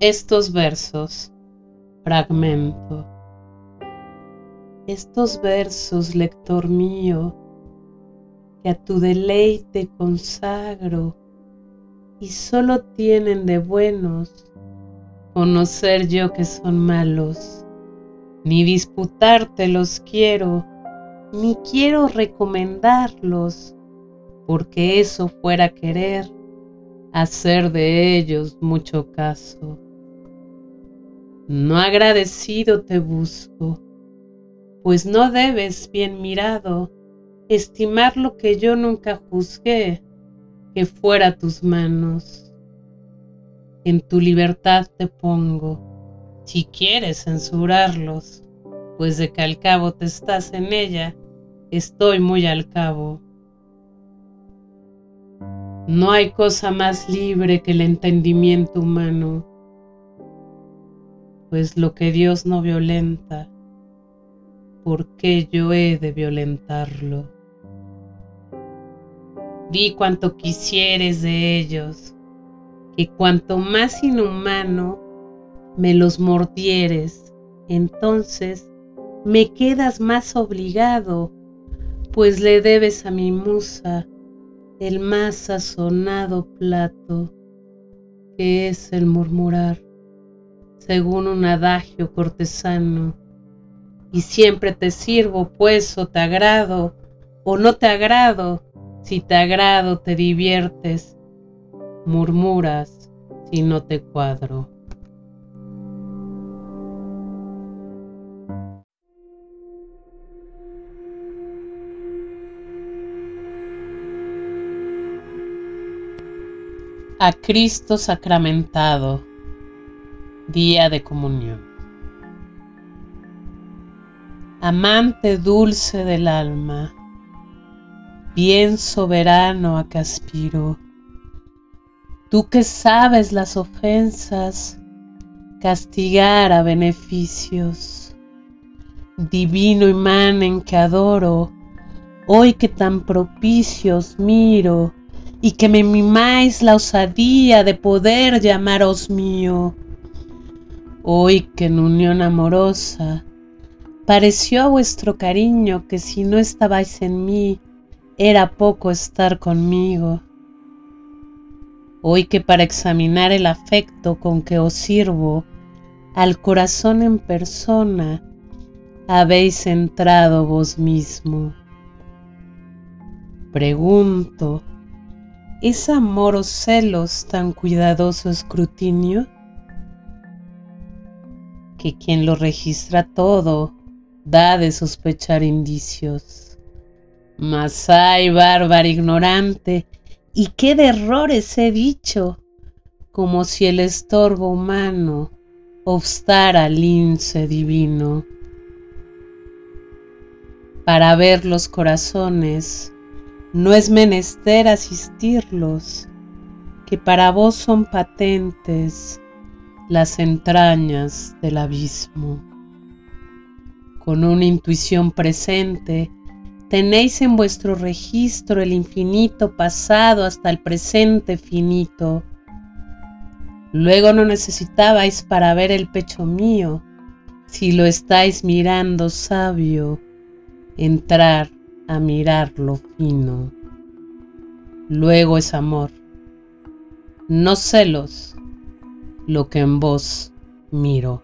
Estos versos, fragmento. Estos versos, lector mío, que a tu deleite consagro y solo tienen de buenos conocer yo que son malos, ni disputártelos quiero, ni quiero recomendarlos, porque eso fuera querer hacer de ellos mucho caso. No agradecido te busco, pues no debes, bien mirado, estimar lo que yo nunca juzgué que fuera tus manos. En tu libertad te pongo, si quieres censurarlos, pues de que al cabo te estás en ella, estoy muy al cabo. No hay cosa más libre que el entendimiento humano pues lo que Dios no violenta, ¿por qué yo he de violentarlo? Di cuanto quisieres de ellos, que cuanto más inhumano me los mordieres, entonces me quedas más obligado, pues le debes a mi musa el más sazonado plato, que es el murmurar según un adagio cortesano. Y siempre te sirvo, pues, o te agrado, o no te agrado. Si te agrado, te diviertes, murmuras si no te cuadro. A Cristo sacramentado día de comunión. Amante dulce del alma, bien soberano a que aspiro, tú que sabes las ofensas, castigar a beneficios, divino imán en que adoro, hoy que tan propicios miro, y que me mimáis la osadía de poder llamaros mío Hoy que en unión amorosa pareció a vuestro cariño que si no estabais en mí era poco estar conmigo. Hoy que para examinar el afecto con que os sirvo al corazón en persona habéis entrado vos mismo. Pregunto, ¿es amor o celos tan cuidadoso escrutinio? que quien lo registra todo da de sospechar indicios. Mas hay bárbaro ignorante, y qué de errores he dicho, como si el estorbo humano obstara al lince divino. Para ver los corazones no es menester asistirlos, que para vos son patentes las entrañas del abismo. Con una intuición presente, tenéis en vuestro registro el infinito pasado hasta el presente finito. Luego no necesitabais para ver el pecho mío, si lo estáis mirando sabio, entrar a mirar lo fino. Luego es amor, no celos, lo que en vos miro.